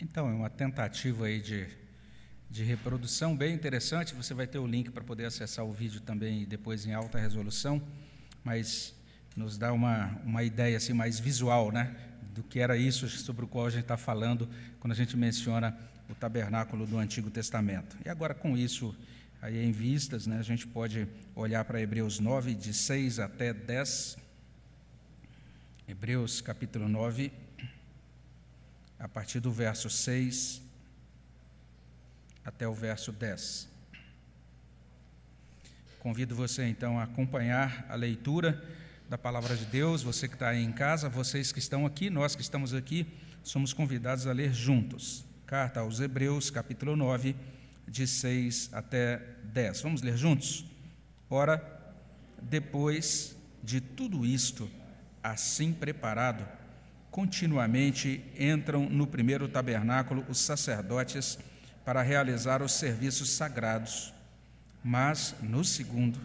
Então, é uma tentativa aí de, de reprodução bem interessante. Você vai ter o link para poder acessar o vídeo também depois em alta resolução, mas nos dá uma, uma ideia assim mais visual, né, do que era isso sobre o qual a gente está falando quando a gente menciona o tabernáculo do Antigo Testamento. E agora com isso aí em vistas, né, a gente pode olhar para Hebreus 9 de 6 até 10. Hebreus capítulo 9 a partir do verso 6 até o verso 10. Convido você então a acompanhar a leitura da palavra de Deus, você que está aí em casa, vocês que estão aqui, nós que estamos aqui, somos convidados a ler juntos. Carta aos Hebreus, capítulo 9, de 6 até 10. Vamos ler juntos? Ora, depois de tudo isto, assim preparado, continuamente entram no primeiro tabernáculo os sacerdotes para realizar os serviços sagrados. Mas no segundo,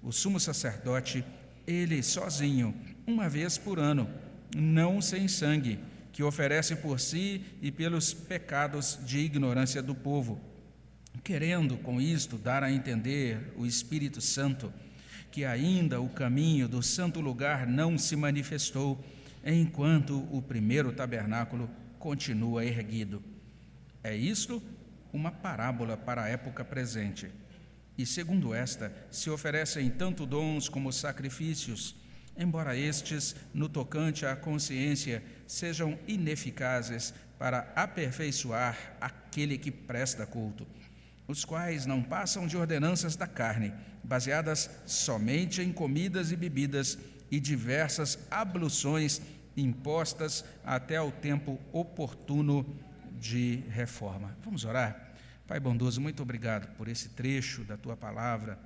o sumo sacerdote, ele sozinho, uma vez por ano, não sem sangue, que oferece por si e pelos pecados de ignorância do povo, querendo com isto dar a entender o Espírito Santo que ainda o caminho do santo lugar não se manifestou enquanto o primeiro tabernáculo continua erguido. É isto uma parábola para a época presente. E segundo esta, se oferecem tanto dons como sacrifícios, embora estes, no tocante à consciência, sejam ineficazes para aperfeiçoar aquele que presta culto, os quais não passam de ordenanças da carne, baseadas somente em comidas e bebidas e diversas abluções impostas até o tempo oportuno de reforma. Vamos orar? Pai bondoso, muito obrigado por esse trecho da tua palavra.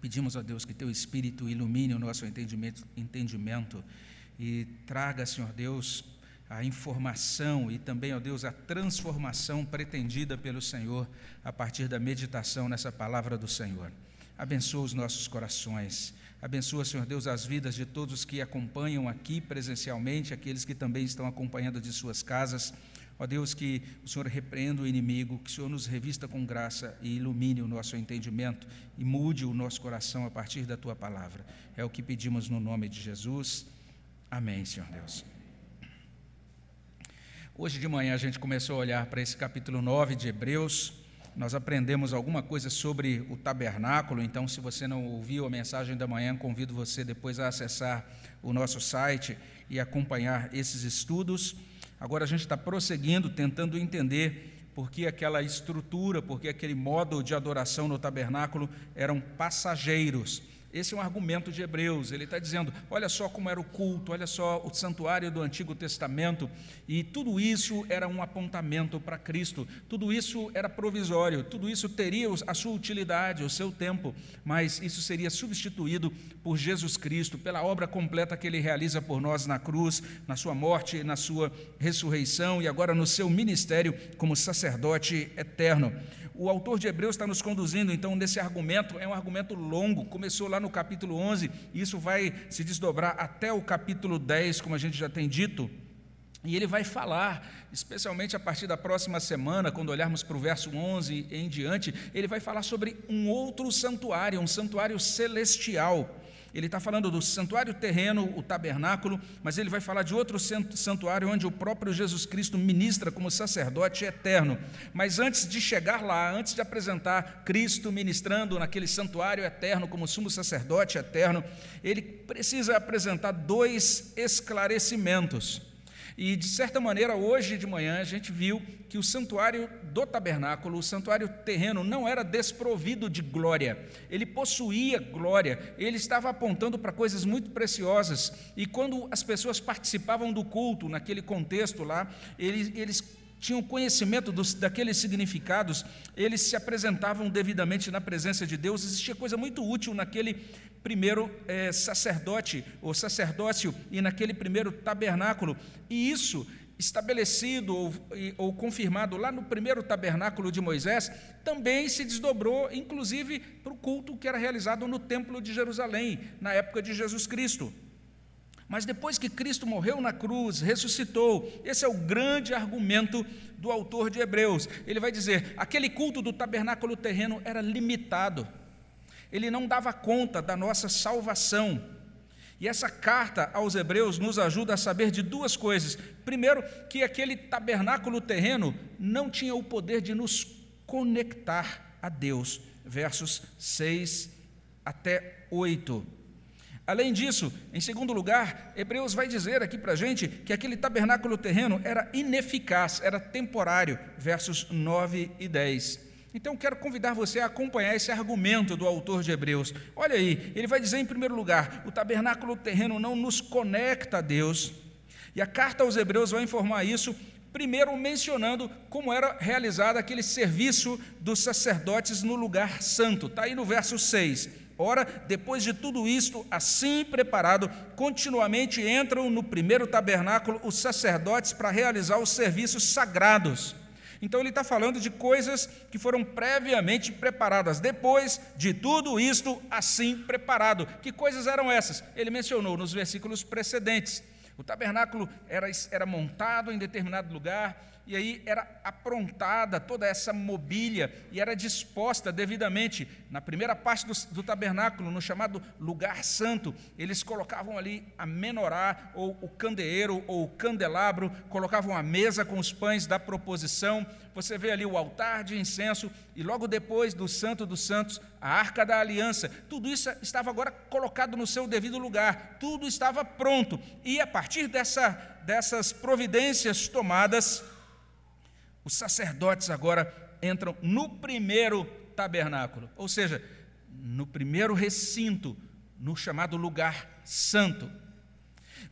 Pedimos a Deus que teu Espírito ilumine o nosso entendimento, entendimento e traga, Senhor Deus, a informação e também, ó Deus, a transformação pretendida pelo Senhor a partir da meditação nessa palavra do Senhor. Abençoa os nossos corações. Abençoa, Senhor Deus, as vidas de todos os que acompanham aqui presencialmente, aqueles que também estão acompanhando de suas casas. Ó Deus, que o Senhor repreenda o inimigo, que o Senhor nos revista com graça e ilumine o nosso entendimento e mude o nosso coração a partir da tua palavra. É o que pedimos no nome de Jesus. Amém, Senhor Deus. Hoje de manhã a gente começou a olhar para esse capítulo 9 de Hebreus nós aprendemos alguma coisa sobre o tabernáculo, então, se você não ouviu a mensagem da manhã, convido você depois a acessar o nosso site e acompanhar esses estudos. Agora a gente está prosseguindo, tentando entender por que aquela estrutura, por que aquele modo de adoração no tabernáculo eram passageiros. Esse é um argumento de Hebreus. Ele está dizendo: olha só como era o culto, olha só o santuário do Antigo Testamento, e tudo isso era um apontamento para Cristo, tudo isso era provisório, tudo isso teria a sua utilidade, o seu tempo, mas isso seria substituído por Jesus Cristo, pela obra completa que ele realiza por nós na cruz, na sua morte, na sua ressurreição e agora no seu ministério como sacerdote eterno o autor de Hebreus está nos conduzindo então nesse argumento, é um argumento longo, começou lá no capítulo 11, e isso vai se desdobrar até o capítulo 10, como a gente já tem dito. E ele vai falar, especialmente a partir da próxima semana, quando olharmos para o verso 11 em diante, ele vai falar sobre um outro santuário, um santuário celestial. Ele está falando do santuário terreno, o tabernáculo, mas ele vai falar de outro santuário onde o próprio Jesus Cristo ministra como sacerdote eterno. Mas antes de chegar lá, antes de apresentar Cristo ministrando naquele santuário eterno como sumo sacerdote eterno, ele precisa apresentar dois esclarecimentos. E, de certa maneira, hoje de manhã a gente viu que o santuário do tabernáculo, o santuário terreno, não era desprovido de glória, ele possuía glória, ele estava apontando para coisas muito preciosas. E quando as pessoas participavam do culto, naquele contexto lá, eles, eles tinham conhecimento dos, daqueles significados, eles se apresentavam devidamente na presença de Deus. Existia coisa muito útil naquele primeiro é, sacerdote, ou sacerdócio, e naquele primeiro tabernáculo. E isso, estabelecido ou, ou confirmado lá no primeiro tabernáculo de Moisés, também se desdobrou, inclusive, para o culto que era realizado no Templo de Jerusalém, na época de Jesus Cristo. Mas depois que Cristo morreu na cruz, ressuscitou, esse é o grande argumento do autor de Hebreus. Ele vai dizer: aquele culto do tabernáculo terreno era limitado, ele não dava conta da nossa salvação. E essa carta aos Hebreus nos ajuda a saber de duas coisas. Primeiro, que aquele tabernáculo terreno não tinha o poder de nos conectar a Deus. Versos 6 até 8. Além disso, em segundo lugar, Hebreus vai dizer aqui para a gente que aquele tabernáculo terreno era ineficaz, era temporário. Versos 9 e 10. Então, quero convidar você a acompanhar esse argumento do autor de Hebreus. Olha aí, ele vai dizer, em primeiro lugar, o tabernáculo terreno não nos conecta a Deus. E a carta aos Hebreus vai informar isso, primeiro mencionando como era realizado aquele serviço dos sacerdotes no lugar santo. Está aí no verso 6. Ora, depois de tudo isto, assim preparado, continuamente entram no primeiro tabernáculo os sacerdotes para realizar os serviços sagrados então ele está falando de coisas que foram previamente preparadas, depois de tudo isto assim preparado. Que coisas eram essas? Ele mencionou nos versículos precedentes. O tabernáculo era, era montado em determinado lugar, e aí era aprontada toda essa mobília e era disposta devidamente. Na primeira parte do, do, tabernáculo, no chamado lugar santo, eles colocavam ali a menorá, ou o candeeiro, ou o candelabro, colocavam a mesa com os pães da proposição. Você vê ali o altar de incenso, e logo depois do Santo dos Santos, a arca da aliança. Tudo isso estava agora colocado no seu devido lugar, tudo estava pronto. E a partir dessa, dessas providências tomadas, os sacerdotes agora entram no primeiro tabernáculo, ou seja, no primeiro recinto, no chamado lugar santo.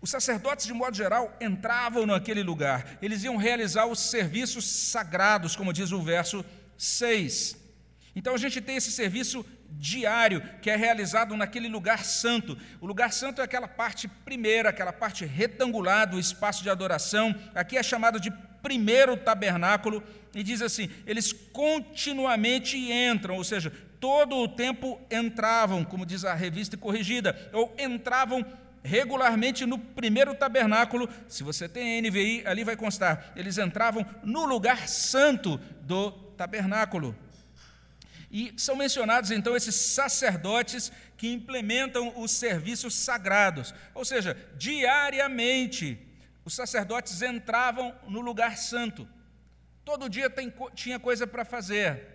Os sacerdotes, de modo geral, entravam naquele lugar, eles iam realizar os serviços sagrados, como diz o verso 6. Então a gente tem esse serviço diário que é realizado naquele lugar santo. O lugar santo é aquela parte primeira, aquela parte retangular do espaço de adoração. Aqui é chamado de primeiro tabernáculo, e diz assim: eles continuamente entram, ou seja, todo o tempo entravam, como diz a revista corrigida, ou entravam regularmente no primeiro tabernáculo. Se você tem NVI, ali vai constar. Eles entravam no lugar santo do tabernáculo. E são mencionados então esses sacerdotes que implementam os serviços sagrados, ou seja, diariamente os sacerdotes entravam no lugar santo. Todo dia tem, tinha coisa para fazer.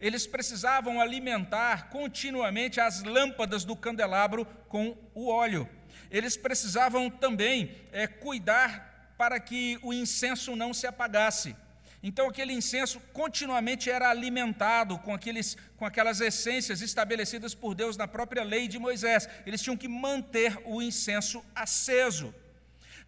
Eles precisavam alimentar continuamente as lâmpadas do candelabro com o óleo. Eles precisavam também é, cuidar para que o incenso não se apagasse. Então, aquele incenso continuamente era alimentado com, aqueles, com aquelas essências estabelecidas por Deus na própria lei de Moisés. Eles tinham que manter o incenso aceso.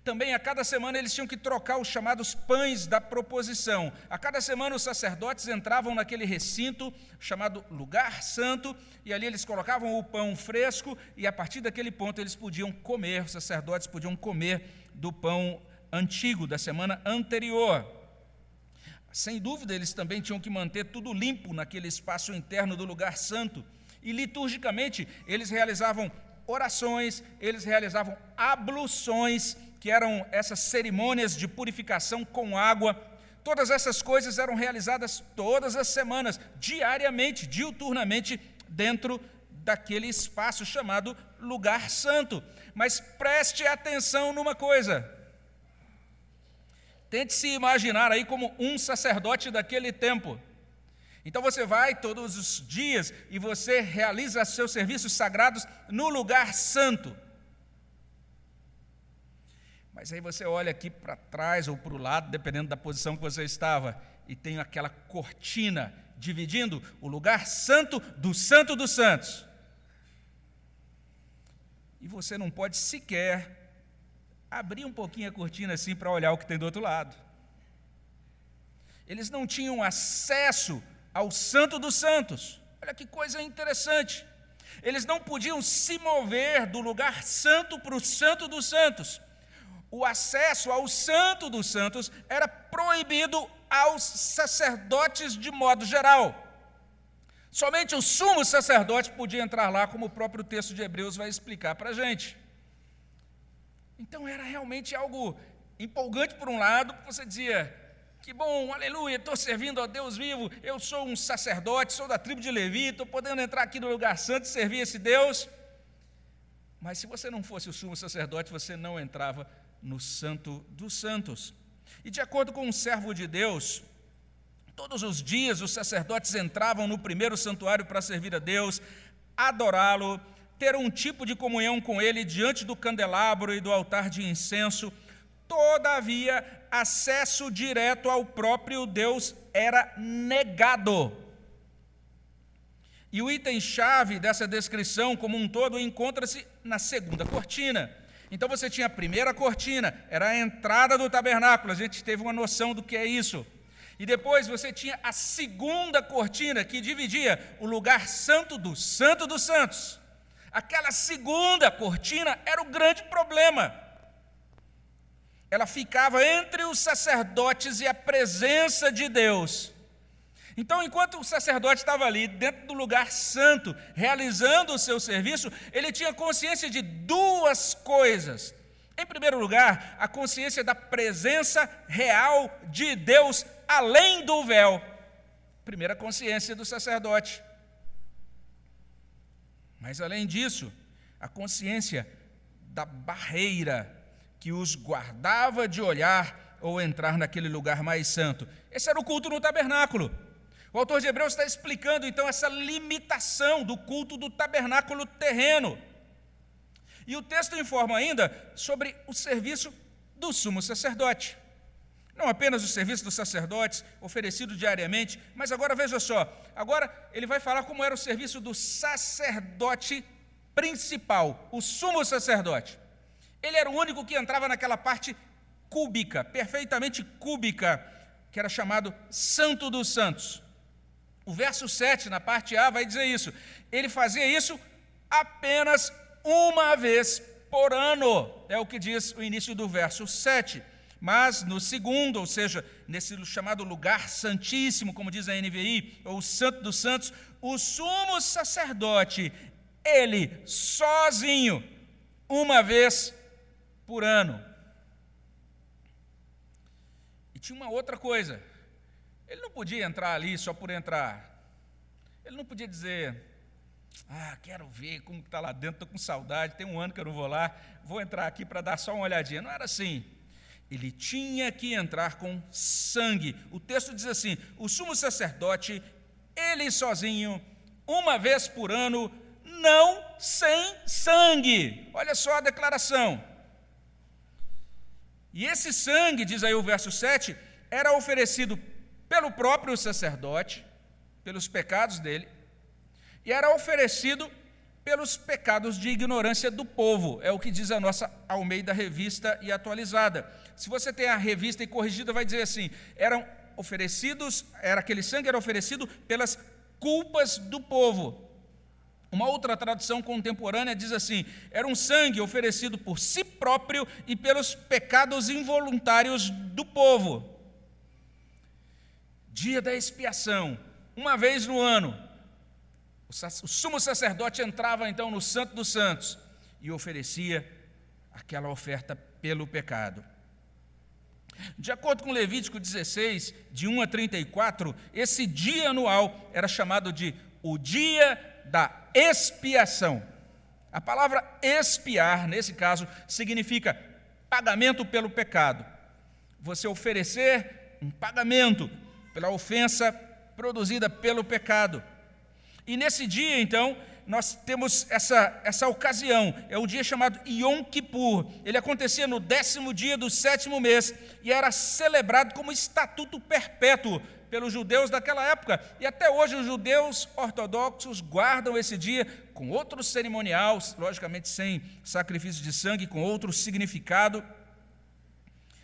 Também a cada semana eles tinham que trocar os chamados pães da proposição. A cada semana os sacerdotes entravam naquele recinto chamado lugar santo e ali eles colocavam o pão fresco e a partir daquele ponto eles podiam comer, os sacerdotes podiam comer do pão antigo da semana anterior. Sem dúvida, eles também tinham que manter tudo limpo naquele espaço interno do lugar santo. E liturgicamente, eles realizavam orações, eles realizavam abluções que eram essas cerimônias de purificação com água. Todas essas coisas eram realizadas todas as semanas, diariamente, diuturnamente, dentro daquele espaço chamado lugar santo. Mas preste atenção numa coisa. Tente se imaginar aí como um sacerdote daquele tempo. Então você vai todos os dias e você realiza seus serviços sagrados no lugar santo. Mas aí você olha aqui para trás ou para o lado, dependendo da posição que você estava, e tem aquela cortina dividindo o lugar santo do santo dos santos. E você não pode sequer abrir um pouquinho a cortina assim para olhar o que tem do outro lado. Eles não tinham acesso ao santo dos santos. Olha que coisa interessante. Eles não podiam se mover do lugar santo para o santo dos santos o acesso ao Santo dos Santos era proibido aos sacerdotes de modo geral. Somente o sumo sacerdote podia entrar lá, como o próprio texto de Hebreus vai explicar para a gente. Então era realmente algo empolgante por um lado, porque você dizia: que bom, aleluia, estou servindo a Deus vivo, eu sou um sacerdote, sou da tribo de Levi, estou podendo entrar aqui no lugar santo e servir esse Deus. Mas se você não fosse o sumo sacerdote, você não entrava no Santo dos Santos. E de acordo com um servo de Deus, todos os dias os sacerdotes entravam no primeiro santuário para servir a Deus, adorá-lo, ter um tipo de comunhão com ele diante do candelabro e do altar de incenso. Todavia, acesso direto ao próprio Deus era negado. E o item-chave dessa descrição como um todo encontra-se na segunda cortina. Então você tinha a primeira cortina, era a entrada do tabernáculo, a gente teve uma noção do que é isso. E depois você tinha a segunda cortina, que dividia o lugar santo do santo dos santos. Aquela segunda cortina era o grande problema. Ela ficava entre os sacerdotes e a presença de Deus. Então, enquanto o sacerdote estava ali, dentro do lugar santo, realizando o seu serviço, ele tinha consciência de duas coisas. Em primeiro lugar, a consciência da presença real de Deus além do véu. Primeira consciência do sacerdote. Mas, além disso, a consciência da barreira que os guardava de olhar ou entrar naquele lugar mais santo. Esse era o culto no tabernáculo. O autor de Hebreus está explicando então essa limitação do culto do tabernáculo terreno. E o texto informa ainda sobre o serviço do sumo sacerdote. Não apenas o serviço dos sacerdotes, oferecido diariamente, mas agora veja só, agora ele vai falar como era o serviço do sacerdote principal, o sumo sacerdote. Ele era o único que entrava naquela parte cúbica, perfeitamente cúbica, que era chamado Santo dos Santos. O verso 7, na parte A, vai dizer isso. Ele fazia isso apenas uma vez por ano, é o que diz o início do verso 7. Mas no segundo, ou seja, nesse chamado lugar santíssimo, como diz a NVI, ou Santo dos Santos, o sumo sacerdote, ele sozinho, uma vez por ano. E tinha uma outra coisa ele não podia entrar ali só por entrar. Ele não podia dizer, ah, quero ver como está lá dentro, estou com saudade, tem um ano que eu não vou lá, vou entrar aqui para dar só uma olhadinha. Não era assim. Ele tinha que entrar com sangue. O texto diz assim: o sumo sacerdote, ele sozinho, uma vez por ano, não sem sangue. Olha só a declaração. E esse sangue, diz aí o verso 7, era oferecido pelo próprio sacerdote, pelos pecados dele, e era oferecido pelos pecados de ignorância do povo. É o que diz a nossa Almeida Revista e Atualizada. Se você tem a revista e corrigida, vai dizer assim: eram oferecidos, era aquele sangue era oferecido pelas culpas do povo. Uma outra tradução contemporânea diz assim: era um sangue oferecido por si próprio e pelos pecados involuntários do povo dia da expiação, uma vez no ano, o sumo sacerdote entrava então no Santo dos Santos e oferecia aquela oferta pelo pecado. De acordo com Levítico 16, de 1 a 34, esse dia anual era chamado de o dia da expiação. A palavra expiar, nesse caso, significa pagamento pelo pecado. Você oferecer um pagamento pela ofensa produzida pelo pecado. E nesse dia, então, nós temos essa, essa ocasião, é um dia chamado Yom Kippur. Ele acontecia no décimo dia do sétimo mês e era celebrado como estatuto perpétuo pelos judeus daquela época. E até hoje os judeus ortodoxos guardam esse dia com outro cerimonial, logicamente sem sacrifício de sangue, com outro significado.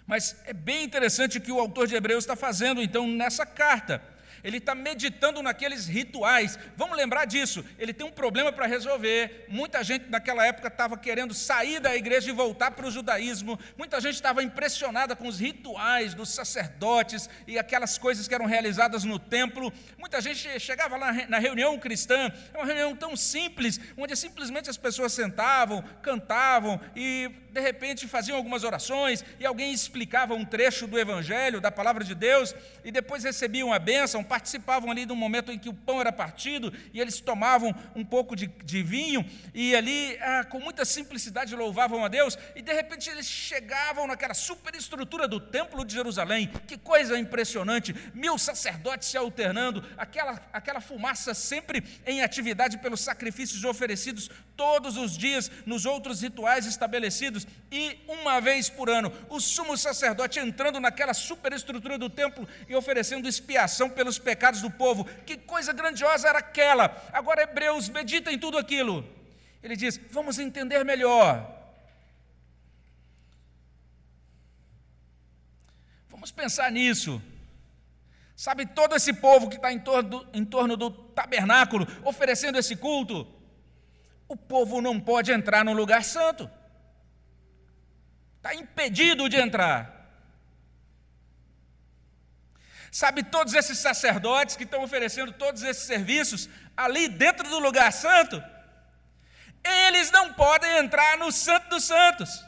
Mas é bem interessante o que o autor de Hebreus está fazendo, então, nessa carta. Ele está meditando naqueles rituais. Vamos lembrar disso. Ele tem um problema para resolver. Muita gente naquela época estava querendo sair da igreja e voltar para o judaísmo. Muita gente estava impressionada com os rituais dos sacerdotes e aquelas coisas que eram realizadas no templo. Muita gente chegava lá na reunião cristã, é uma reunião tão simples, onde simplesmente as pessoas sentavam, cantavam e de repente faziam algumas orações e alguém explicava um trecho do evangelho, da palavra de Deus, e depois recebiam a bênção, participavam ali de um momento em que o pão era partido e eles tomavam um pouco de, de vinho e ali, ah, com muita simplicidade, louvavam a Deus e de repente eles chegavam naquela superestrutura do Templo de Jerusalém. Que coisa impressionante! Mil sacerdotes se alternando, aquela, aquela fumaça sempre em atividade pelos sacrifícios oferecidos todos os dias nos outros rituais estabelecidos e uma vez por ano o sumo sacerdote entrando naquela superestrutura do templo e oferecendo expiação pelos pecados do povo. Que coisa grandiosa era aquela! Agora, Hebreus, medita em tudo aquilo. Ele diz: vamos entender melhor. Vamos pensar nisso. Sabe, todo esse povo que está em torno, do, em torno do tabernáculo, oferecendo esse culto, o povo não pode entrar no lugar santo. Está impedido de entrar. Sabe, todos esses sacerdotes que estão oferecendo todos esses serviços ali dentro do lugar santo, eles não podem entrar no Santo dos Santos.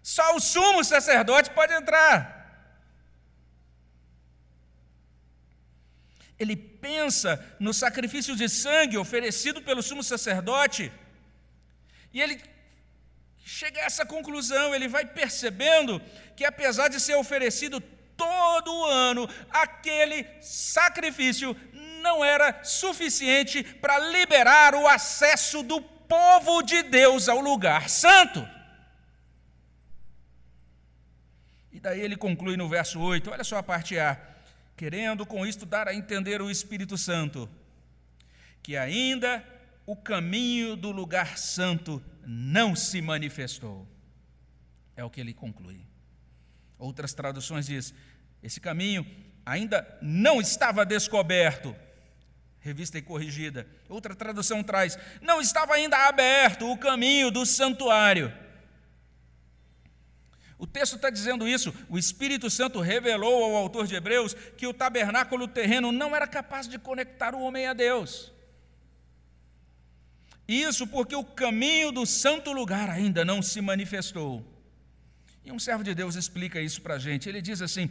Só o sumo sacerdote pode entrar. Ele pensa no sacrifício de sangue oferecido pelo sumo sacerdote, e ele chega a essa conclusão, ele vai percebendo que apesar de ser oferecido todo ano, aquele sacrifício não era suficiente para liberar o acesso do povo de Deus ao lugar santo. E daí ele conclui no verso 8, olha só a parte A, querendo com isto dar a entender o Espírito Santo, que ainda o caminho do lugar santo não se manifestou. É o que ele conclui. Outras traduções diz: esse caminho ainda não estava descoberto. Revista e corrigida. Outra tradução traz: não estava ainda aberto o caminho do santuário. O texto está dizendo isso. O Espírito Santo revelou ao autor de Hebreus que o tabernáculo terreno não era capaz de conectar o homem a Deus. Isso porque o caminho do santo lugar ainda não se manifestou. E um servo de Deus explica isso para a gente. Ele diz assim: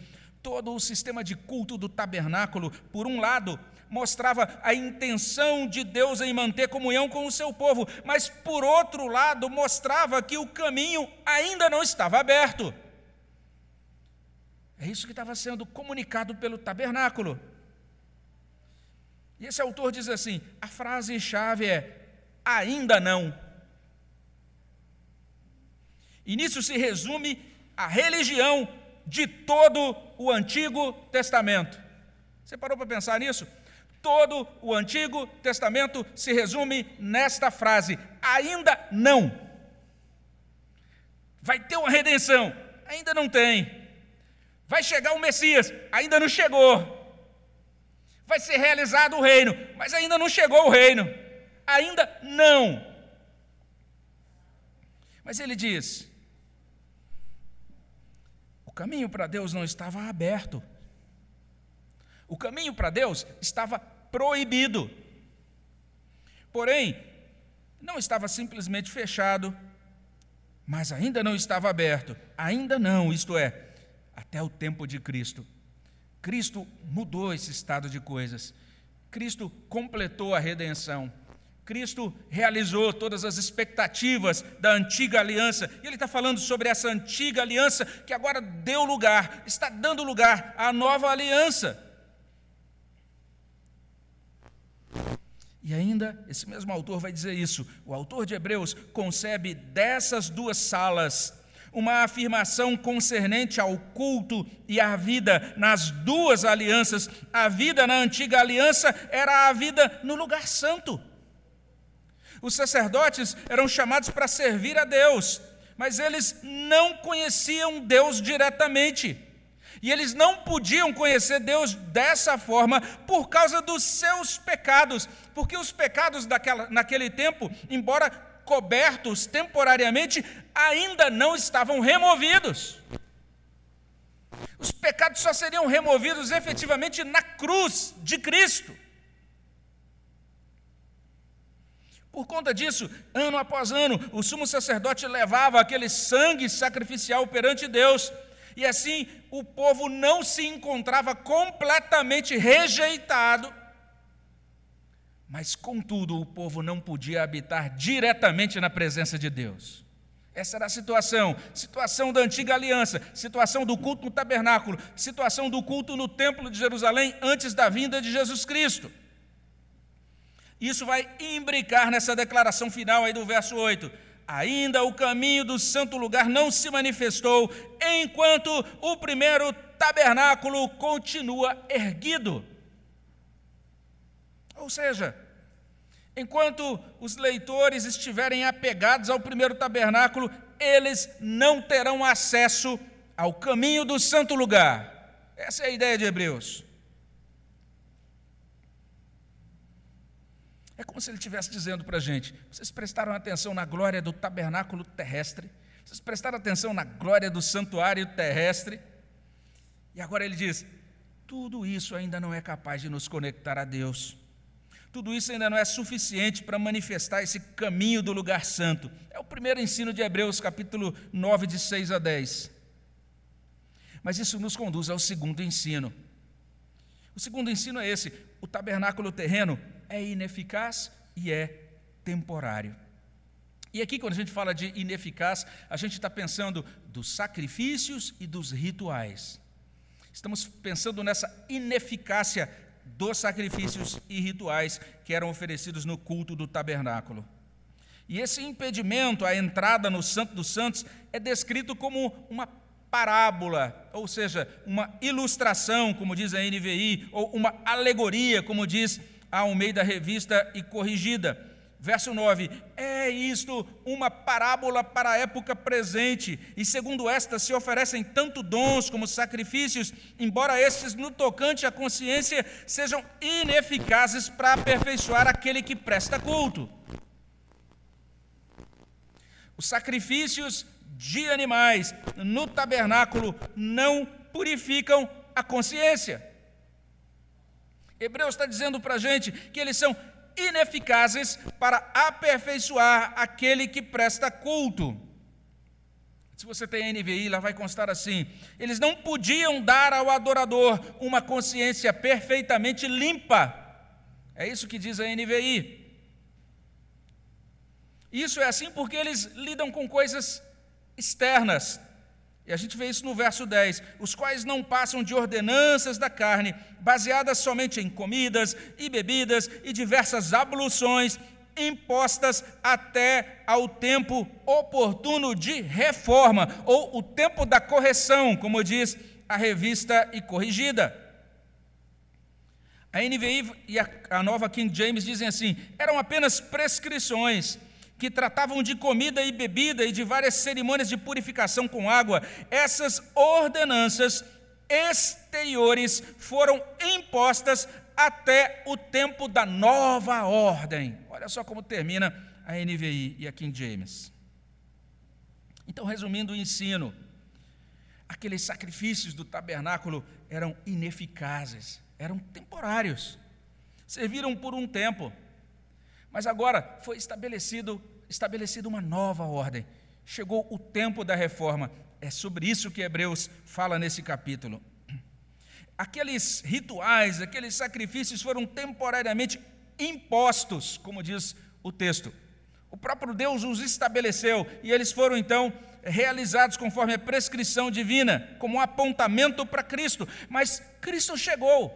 todo o sistema de culto do tabernáculo, por um lado, mostrava a intenção de Deus em manter comunhão com o seu povo, mas por outro lado, mostrava que o caminho ainda não estava aberto. É isso que estava sendo comunicado pelo tabernáculo. E esse autor diz assim: a frase-chave é ainda não. E nisso se resume a religião de todo o Antigo Testamento. Você parou para pensar nisso? Todo o Antigo Testamento se resume nesta frase: ainda não. Vai ter uma redenção? Ainda não tem. Vai chegar o Messias? Ainda não chegou. Vai ser realizado o reino, mas ainda não chegou o reino ainda não. Mas ele diz: caminho para Deus não estava aberto. O caminho para Deus estava proibido. Porém, não estava simplesmente fechado, mas ainda não estava aberto. Ainda não, isto é, até o tempo de Cristo. Cristo mudou esse estado de coisas. Cristo completou a redenção. Cristo realizou todas as expectativas da antiga aliança, e ele está falando sobre essa antiga aliança que agora deu lugar, está dando lugar à nova aliança. E ainda, esse mesmo autor vai dizer isso. O autor de Hebreus concebe dessas duas salas uma afirmação concernente ao culto e à vida nas duas alianças. A vida na antiga aliança era a vida no lugar santo. Os sacerdotes eram chamados para servir a Deus, mas eles não conheciam Deus diretamente. E eles não podiam conhecer Deus dessa forma por causa dos seus pecados, porque os pecados daquela, naquele tempo, embora cobertos temporariamente, ainda não estavam removidos. Os pecados só seriam removidos efetivamente na cruz de Cristo. Por conta disso, ano após ano, o sumo sacerdote levava aquele sangue sacrificial perante Deus, e assim o povo não se encontrava completamente rejeitado, mas contudo o povo não podia habitar diretamente na presença de Deus. Essa era a situação, situação da antiga aliança, situação do culto no tabernáculo, situação do culto no templo de Jerusalém antes da vinda de Jesus Cristo. Isso vai imbricar nessa declaração final aí do verso 8. Ainda o caminho do santo lugar não se manifestou, enquanto o primeiro tabernáculo continua erguido. Ou seja, enquanto os leitores estiverem apegados ao primeiro tabernáculo, eles não terão acesso ao caminho do santo lugar. Essa é a ideia de Hebreus. É como se ele estivesse dizendo para a gente: vocês prestaram atenção na glória do tabernáculo terrestre, vocês prestaram atenção na glória do santuário terrestre, e agora ele diz: tudo isso ainda não é capaz de nos conectar a Deus. Tudo isso ainda não é suficiente para manifestar esse caminho do lugar santo. É o primeiro ensino de Hebreus, capítulo 9, de 6 a 10. Mas isso nos conduz ao segundo ensino. O segundo ensino é esse: o tabernáculo terreno é ineficaz e é temporário. E aqui, quando a gente fala de ineficaz, a gente está pensando dos sacrifícios e dos rituais. Estamos pensando nessa ineficácia dos sacrifícios e rituais que eram oferecidos no culto do tabernáculo. E esse impedimento à entrada no Santo dos Santos é descrito como uma parábola, ou seja, uma ilustração, como diz a NVI, ou uma alegoria, como diz a Almeida Revista e Corrigida. Verso 9: É isto uma parábola para a época presente, e segundo esta se oferecem tanto dons como sacrifícios, embora estes, no tocante à consciência, sejam ineficazes para aperfeiçoar aquele que presta culto. Os sacrifícios de animais no tabernáculo não purificam a consciência. Hebreus está dizendo para a gente que eles são ineficazes para aperfeiçoar aquele que presta culto. Se você tem a NVI, lá vai constar assim: eles não podiam dar ao adorador uma consciência perfeitamente limpa. É isso que diz a NVI. Isso é assim porque eles lidam com coisas externas, e a gente vê isso no verso 10, os quais não passam de ordenanças da carne, baseadas somente em comidas e bebidas e diversas abluções, impostas até ao tempo oportuno de reforma, ou o tempo da correção, como diz a revista e corrigida. A NVI e a nova King James dizem assim: eram apenas prescrições que tratavam de comida e bebida e de várias cerimônias de purificação com água, essas ordenanças exteriores foram impostas até o tempo da nova ordem. Olha só como termina a NVI e a King James. Então, resumindo o ensino, aqueles sacrifícios do tabernáculo eram ineficazes, eram temporários, serviram por um tempo mas agora foi estabelecido, estabelecida uma nova ordem. Chegou o tempo da reforma. É sobre isso que Hebreus fala nesse capítulo. Aqueles rituais, aqueles sacrifícios foram temporariamente impostos, como diz o texto. O próprio Deus os estabeleceu e eles foram então realizados conforme a prescrição divina, como um apontamento para Cristo. Mas Cristo chegou.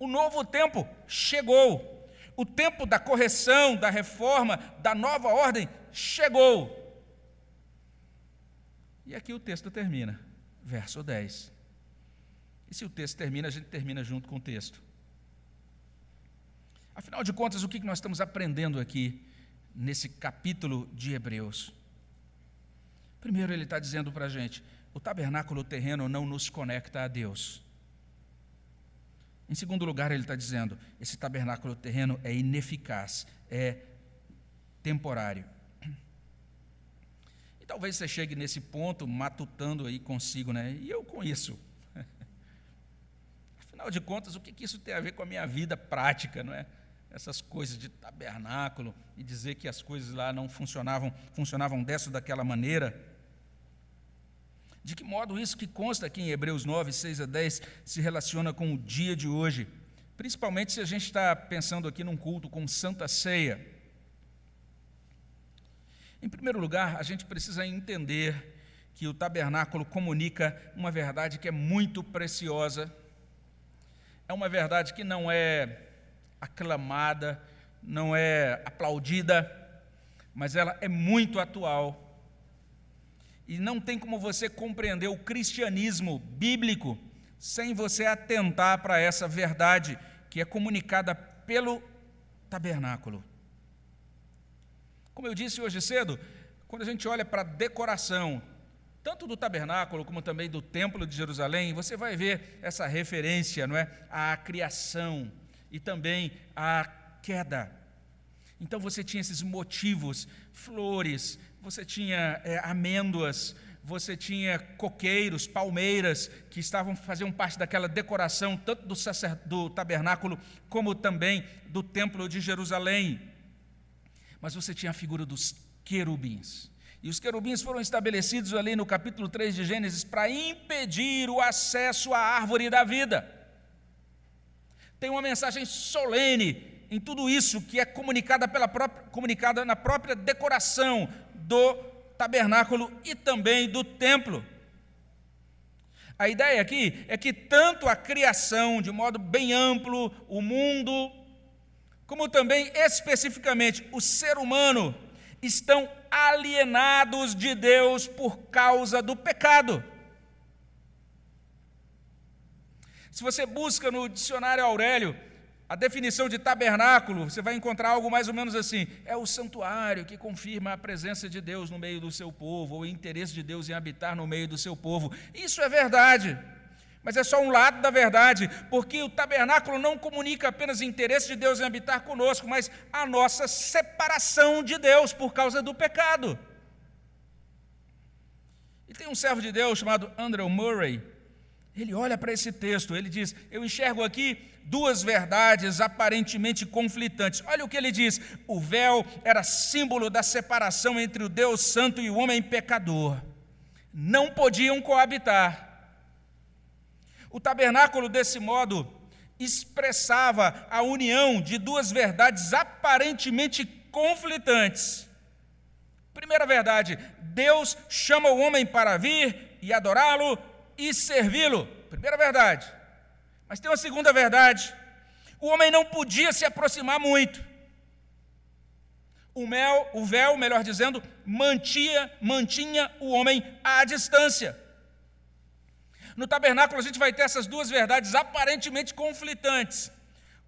O novo tempo chegou o tempo da correção, da reforma, da nova ordem chegou. E aqui o texto termina, verso 10. E se o texto termina, a gente termina junto com o texto. Afinal de contas, o que nós estamos aprendendo aqui nesse capítulo de Hebreus? Primeiro, ele está dizendo para a gente: o tabernáculo terreno não nos conecta a Deus. Em segundo lugar, ele está dizendo: esse tabernáculo terreno é ineficaz, é temporário. E talvez você chegue nesse ponto matutando aí consigo, né? E eu com isso. Afinal de contas, o que isso tem a ver com a minha vida prática, não é? Essas coisas de tabernáculo e dizer que as coisas lá não funcionavam, funcionavam dessa ou daquela maneira. De que modo isso que consta aqui em Hebreus 9, 6 a 10 se relaciona com o dia de hoje? Principalmente se a gente está pensando aqui num culto com Santa Ceia. Em primeiro lugar, a gente precisa entender que o tabernáculo comunica uma verdade que é muito preciosa, é uma verdade que não é aclamada, não é aplaudida, mas ela é muito atual e não tem como você compreender o cristianismo bíblico sem você atentar para essa verdade que é comunicada pelo tabernáculo. Como eu disse hoje cedo, quando a gente olha para a decoração, tanto do tabernáculo como também do templo de Jerusalém, você vai ver essa referência, não é, à criação e também à queda. Então você tinha esses motivos, flores, você tinha é, amêndoas, você tinha coqueiros, palmeiras, que estavam faziam parte daquela decoração, tanto do, do tabernáculo como também do templo de Jerusalém. Mas você tinha a figura dos querubins. E os querubins foram estabelecidos ali no capítulo 3 de Gênesis para impedir o acesso à árvore da vida. Tem uma mensagem solene em tudo isso que é comunicada, pela própria, comunicada na própria decoração do tabernáculo e também do templo. A ideia aqui é que tanto a criação, de modo bem amplo, o mundo, como também especificamente o ser humano, estão alienados de Deus por causa do pecado. Se você busca no dicionário Aurélio, a definição de tabernáculo, você vai encontrar algo mais ou menos assim: é o santuário que confirma a presença de Deus no meio do seu povo, ou o interesse de Deus em habitar no meio do seu povo. Isso é verdade, mas é só um lado da verdade, porque o tabernáculo não comunica apenas o interesse de Deus em habitar conosco, mas a nossa separação de Deus por causa do pecado. E tem um servo de Deus chamado Andrew Murray, ele olha para esse texto, ele diz: Eu enxergo aqui duas verdades aparentemente conflitantes. Olha o que ele diz: o véu era símbolo da separação entre o Deus Santo e o homem pecador. Não podiam coabitar. O tabernáculo, desse modo, expressava a união de duas verdades aparentemente conflitantes. Primeira verdade: Deus chama o homem para vir e adorá-lo e servi-lo. Primeira verdade. Mas tem uma segunda verdade: o homem não podia se aproximar muito. O, mel, o véu, melhor dizendo, mantinha, mantinha o homem à distância. No tabernáculo a gente vai ter essas duas verdades aparentemente conflitantes: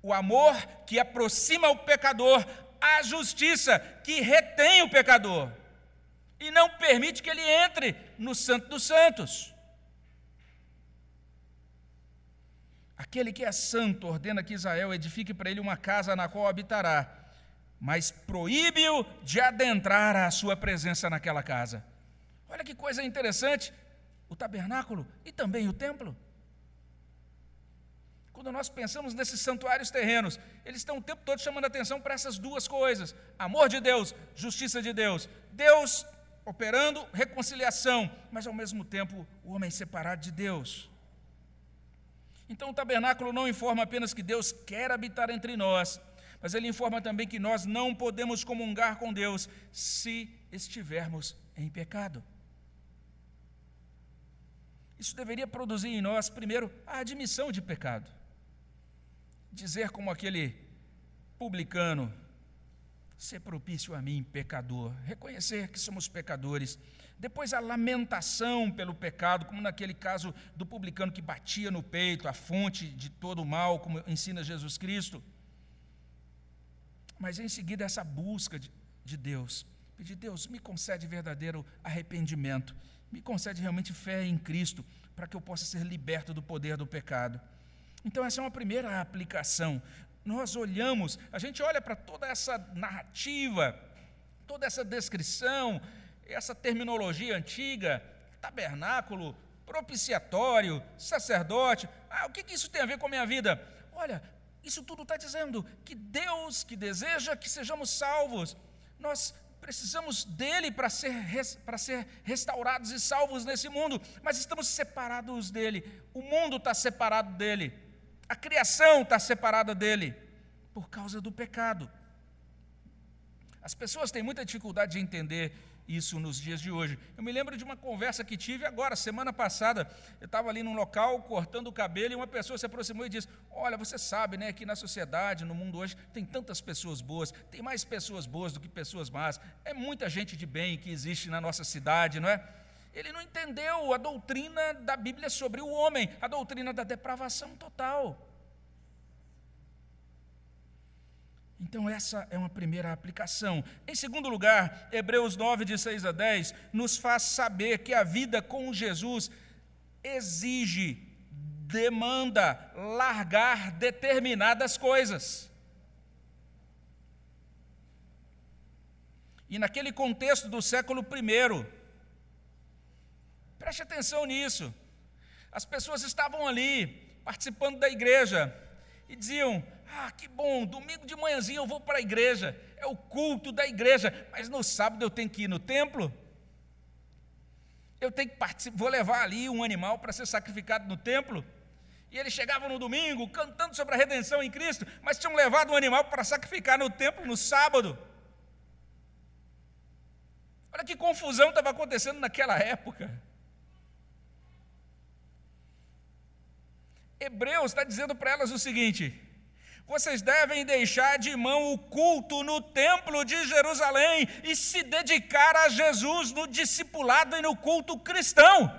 o amor que aproxima o pecador, a justiça que retém o pecador e não permite que ele entre no Santo dos Santos. Aquele que é santo ordena que Israel edifique para ele uma casa na qual habitará, mas proíbe-o de adentrar à sua presença naquela casa. Olha que coisa interessante, o tabernáculo e também o templo. Quando nós pensamos nesses santuários terrenos, eles estão o tempo todo chamando atenção para essas duas coisas: amor de Deus, justiça de Deus. Deus operando reconciliação, mas ao mesmo tempo o homem separado de Deus. Então o tabernáculo não informa apenas que Deus quer habitar entre nós, mas ele informa também que nós não podemos comungar com Deus se estivermos em pecado. Isso deveria produzir em nós, primeiro, a admissão de pecado. Dizer como aquele publicano, ser propício a mim, pecador. Reconhecer que somos pecadores depois a lamentação pelo pecado, como naquele caso do publicano que batia no peito, a fonte de todo o mal, como ensina Jesus Cristo. Mas em seguida essa busca de, de Deus, pedir, Deus, me concede verdadeiro arrependimento Me concede realmente fé em Cristo, para que eu possa ser liberto do poder do pecado. Então, essa é uma primeira aplicação. Nós olhamos, a gente olha para toda essa narrativa, toda essa descrição, essa terminologia antiga, tabernáculo, propiciatório, sacerdote. Ah, o que, que isso tem a ver com a minha vida? Olha, isso tudo está dizendo que Deus, que deseja que sejamos salvos, nós precisamos dele para ser, para ser restaurados e salvos nesse mundo, mas estamos separados dele. O mundo está separado dele, a criação está separada dele, por causa do pecado. As pessoas têm muita dificuldade de entender isso nos dias de hoje. Eu me lembro de uma conversa que tive agora, semana passada. Eu estava ali num local cortando o cabelo e uma pessoa se aproximou e disse: Olha, você sabe, né, que na sociedade, no mundo hoje, tem tantas pessoas boas, tem mais pessoas boas do que pessoas más. É muita gente de bem que existe na nossa cidade, não é? Ele não entendeu a doutrina da Bíblia sobre o homem, a doutrina da depravação total. Então, essa é uma primeira aplicação. Em segundo lugar, Hebreus 9, de 6 a 10, nos faz saber que a vida com Jesus exige, demanda largar determinadas coisas. E naquele contexto do século I, preste atenção nisso. As pessoas estavam ali, participando da igreja, e diziam: ah, que bom, domingo de manhãzinho eu vou para a igreja, é o culto da igreja, mas no sábado eu tenho que ir no templo. Eu tenho que participar, vou levar ali um animal para ser sacrificado no templo. E eles chegavam no domingo cantando sobre a redenção em Cristo, mas tinham levado um animal para sacrificar no templo no sábado. Olha que confusão estava acontecendo naquela época. Hebreus está dizendo para elas o seguinte: vocês devem deixar de mão o culto no templo de Jerusalém e se dedicar a Jesus no discipulado e no culto cristão.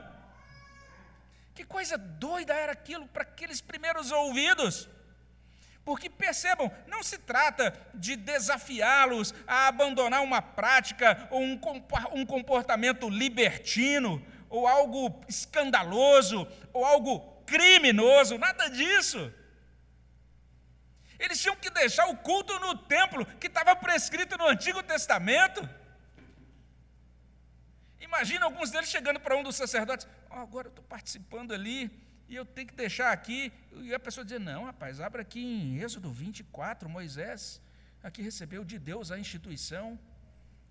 Que coisa doida era aquilo para aqueles primeiros ouvidos. Porque percebam, não se trata de desafiá-los a abandonar uma prática ou um comportamento libertino, ou algo escandaloso, ou algo criminoso, nada disso. Eles tinham que deixar o culto no templo, que estava prescrito no Antigo Testamento. Imagina alguns deles chegando para um dos sacerdotes: oh, agora eu estou participando ali e eu tenho que deixar aqui. E a pessoa dizia: Não, rapaz, abre aqui em Êxodo 24, Moisés aqui recebeu de Deus a instituição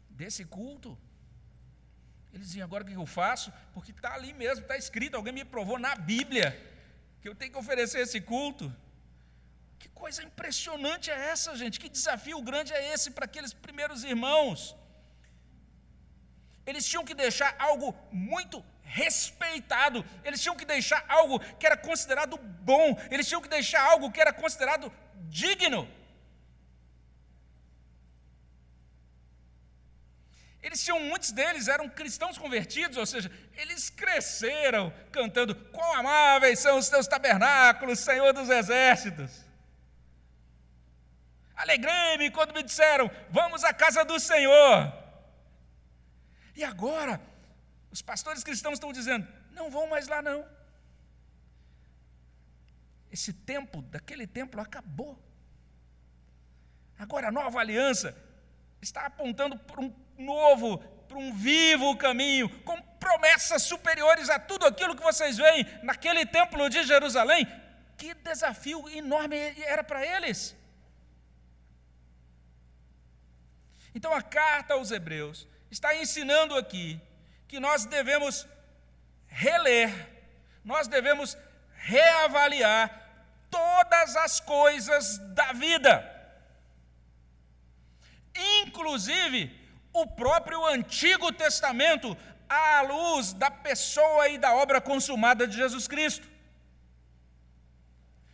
desse culto. Eles diziam: Agora o que eu faço? Porque está ali mesmo, está escrito, alguém me provou na Bíblia que eu tenho que oferecer esse culto. Que coisa impressionante é essa, gente? Que desafio grande é esse para aqueles primeiros irmãos? Eles tinham que deixar algo muito respeitado, eles tinham que deixar algo que era considerado bom, eles tinham que deixar algo que era considerado digno. Eles tinham, muitos deles eram cristãos convertidos, ou seja, eles cresceram cantando: Quão amáveis são os teus tabernáculos, Senhor dos exércitos. Alegrei-me quando me disseram: Vamos à casa do Senhor. E agora, os pastores cristãos estão dizendo: Não vão mais lá, não. Esse tempo, daquele templo, acabou. Agora a nova aliança está apontando para um novo, para um vivo caminho, com promessas superiores a tudo aquilo que vocês veem naquele templo de Jerusalém. Que desafio enorme era para eles. Então a carta aos Hebreus está ensinando aqui que nós devemos reler, nós devemos reavaliar todas as coisas da vida, inclusive o próprio Antigo Testamento, à luz da pessoa e da obra consumada de Jesus Cristo.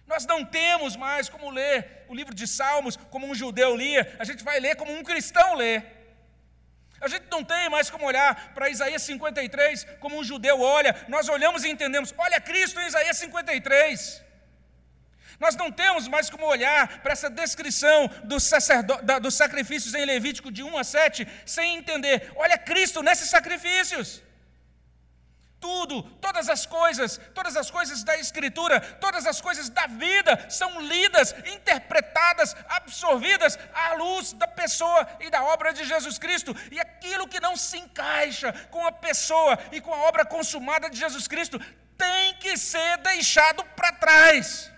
Nós não temos mais como ler o livro de Salmos como um judeu lia, a gente vai ler como um cristão lê. A gente não tem mais como olhar para Isaías 53 como um judeu olha, nós olhamos e entendemos, olha Cristo em Isaías 53. Nós não temos mais como olhar para essa descrição dos, dos sacrifícios em Levítico de 1 a 7 sem entender, olha Cristo nesses sacrifícios. Tudo, todas as coisas, todas as coisas da Escritura, todas as coisas da vida são lidas, interpretadas, absorvidas à luz da pessoa e da obra de Jesus Cristo. E aquilo que não se encaixa com a pessoa e com a obra consumada de Jesus Cristo tem que ser deixado para trás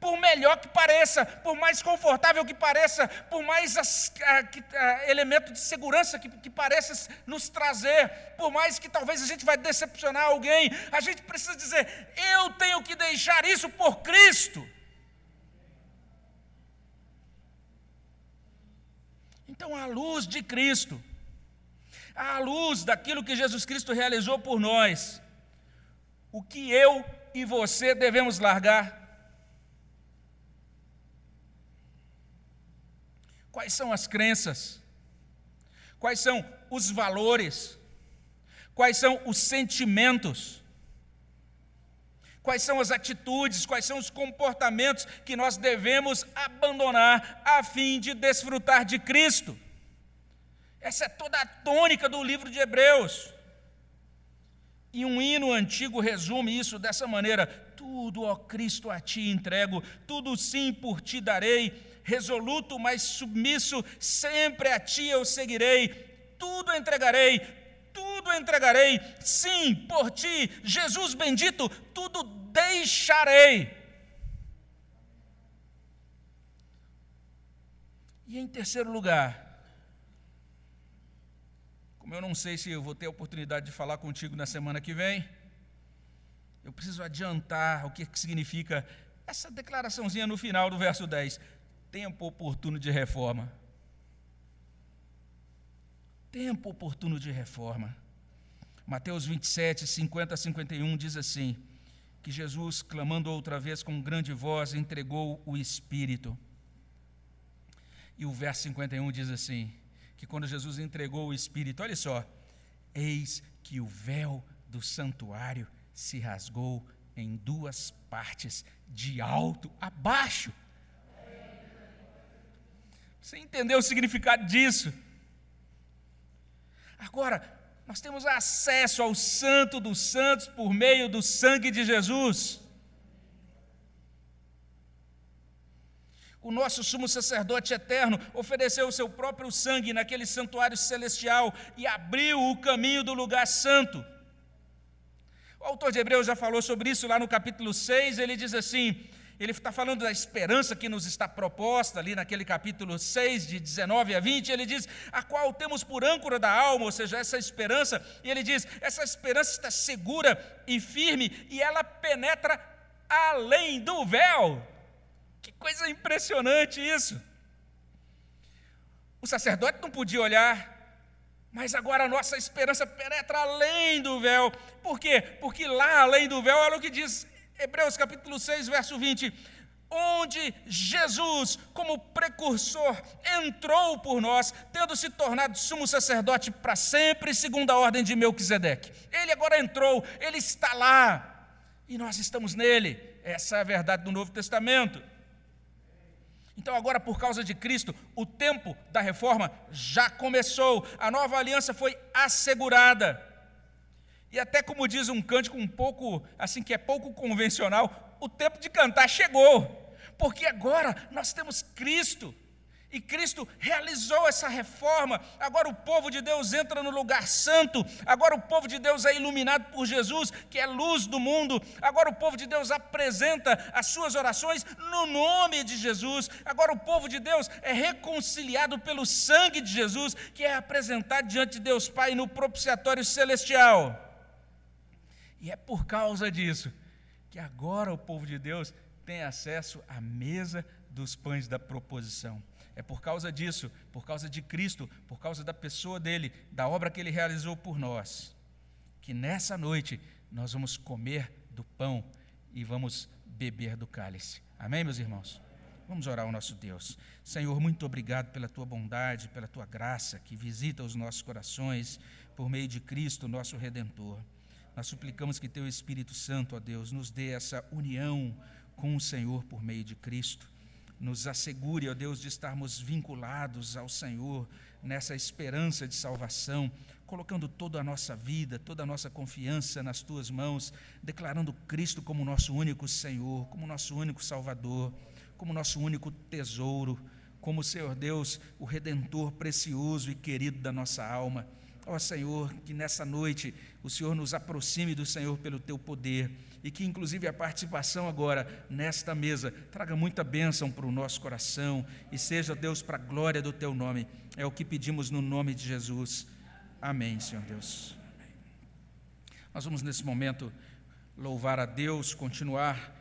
por melhor que pareça, por mais confortável que pareça, por mais as, a, a, elemento de segurança que, que pareça nos trazer, por mais que talvez a gente vai decepcionar alguém, a gente precisa dizer: eu tenho que deixar isso por Cristo. Então, à luz de Cristo, à luz daquilo que Jesus Cristo realizou por nós, o que eu e você devemos largar Quais são as crenças? Quais são os valores? Quais são os sentimentos? Quais são as atitudes, quais são os comportamentos que nós devemos abandonar a fim de desfrutar de Cristo? Essa é toda a tônica do livro de Hebreus. E um hino antigo resume isso dessa maneira: Tudo, ó Cristo, a ti entrego, tudo sim por ti darei, resoluto, mas submisso, sempre a ti eu seguirei, tudo entregarei, tudo entregarei, sim, por ti, Jesus bendito, tudo deixarei. E em terceiro lugar, como eu não sei se eu vou ter a oportunidade de falar contigo na semana que vem, eu preciso adiantar o que significa essa declaraçãozinha no final do verso 10 tempo oportuno de reforma. Tempo oportuno de reforma. Mateus 27, 50 a 51 diz assim: que Jesus, clamando outra vez com grande voz, entregou o Espírito. E o verso 51 diz assim: que quando Jesus entregou o Espírito, olha só, eis que o véu do santuário se rasgou em duas partes, de alto a baixo. Você entendeu o significado disso? Agora, nós temos acesso ao Santo dos Santos por meio do sangue de Jesus. O nosso sumo sacerdote eterno ofereceu o seu próprio sangue naquele santuário celestial e abriu o caminho do lugar santo. O autor de Hebreus já falou sobre isso lá no capítulo 6, ele diz assim: ele está falando da esperança que nos está proposta ali naquele capítulo 6, de 19 a 20. Ele diz: A qual temos por âncora da alma, ou seja, essa esperança. E ele diz: Essa esperança está segura e firme e ela penetra além do véu. Que coisa impressionante isso. O sacerdote não podia olhar mas agora a nossa esperança penetra além do véu. Por quê? Porque lá além do véu, olha o que diz Hebreus capítulo 6, verso 20 onde Jesus, como precursor, entrou por nós, tendo se tornado sumo sacerdote para sempre, segundo a ordem de Melquisedeque. Ele agora entrou, ele está lá, e nós estamos nele. Essa é a verdade do Novo Testamento. Então, agora, por causa de Cristo, o tempo da reforma já começou, a nova aliança foi assegurada. E até como diz um cântico um pouco, assim, que é pouco convencional, o tempo de cantar chegou, porque agora nós temos Cristo. E Cristo realizou essa reforma. Agora o povo de Deus entra no lugar santo. Agora o povo de Deus é iluminado por Jesus, que é luz do mundo. Agora o povo de Deus apresenta as suas orações no nome de Jesus. Agora o povo de Deus é reconciliado pelo sangue de Jesus, que é apresentado diante de Deus Pai no propiciatório celestial. E é por causa disso que agora o povo de Deus tem acesso à mesa dos pães da proposição. É por causa disso, por causa de Cristo, por causa da pessoa dele, da obra que ele realizou por nós, que nessa noite nós vamos comer do pão e vamos beber do cálice. Amém, meus irmãos? Vamos orar ao nosso Deus. Senhor, muito obrigado pela tua bondade, pela tua graça que visita os nossos corações por meio de Cristo, nosso redentor. Nós suplicamos que Teu Espírito Santo, ó Deus, nos dê essa união com o Senhor por meio de Cristo. Nos assegure, ó Deus, de estarmos vinculados ao Senhor nessa esperança de salvação colocando toda a nossa vida, toda a nossa confiança nas tuas mãos, declarando Cristo como nosso único Senhor, como nosso único Salvador, como nosso único tesouro, como Senhor Deus, o redentor precioso e querido da nossa alma. Ó oh, Senhor, que nessa noite o Senhor nos aproxime do Senhor pelo teu poder e que, inclusive, a participação agora nesta mesa traga muita bênção para o nosso coração e seja, Deus, para a glória do teu nome. É o que pedimos no nome de Jesus. Amém, Senhor Deus. Amém. Nós vamos nesse momento louvar a Deus, continuar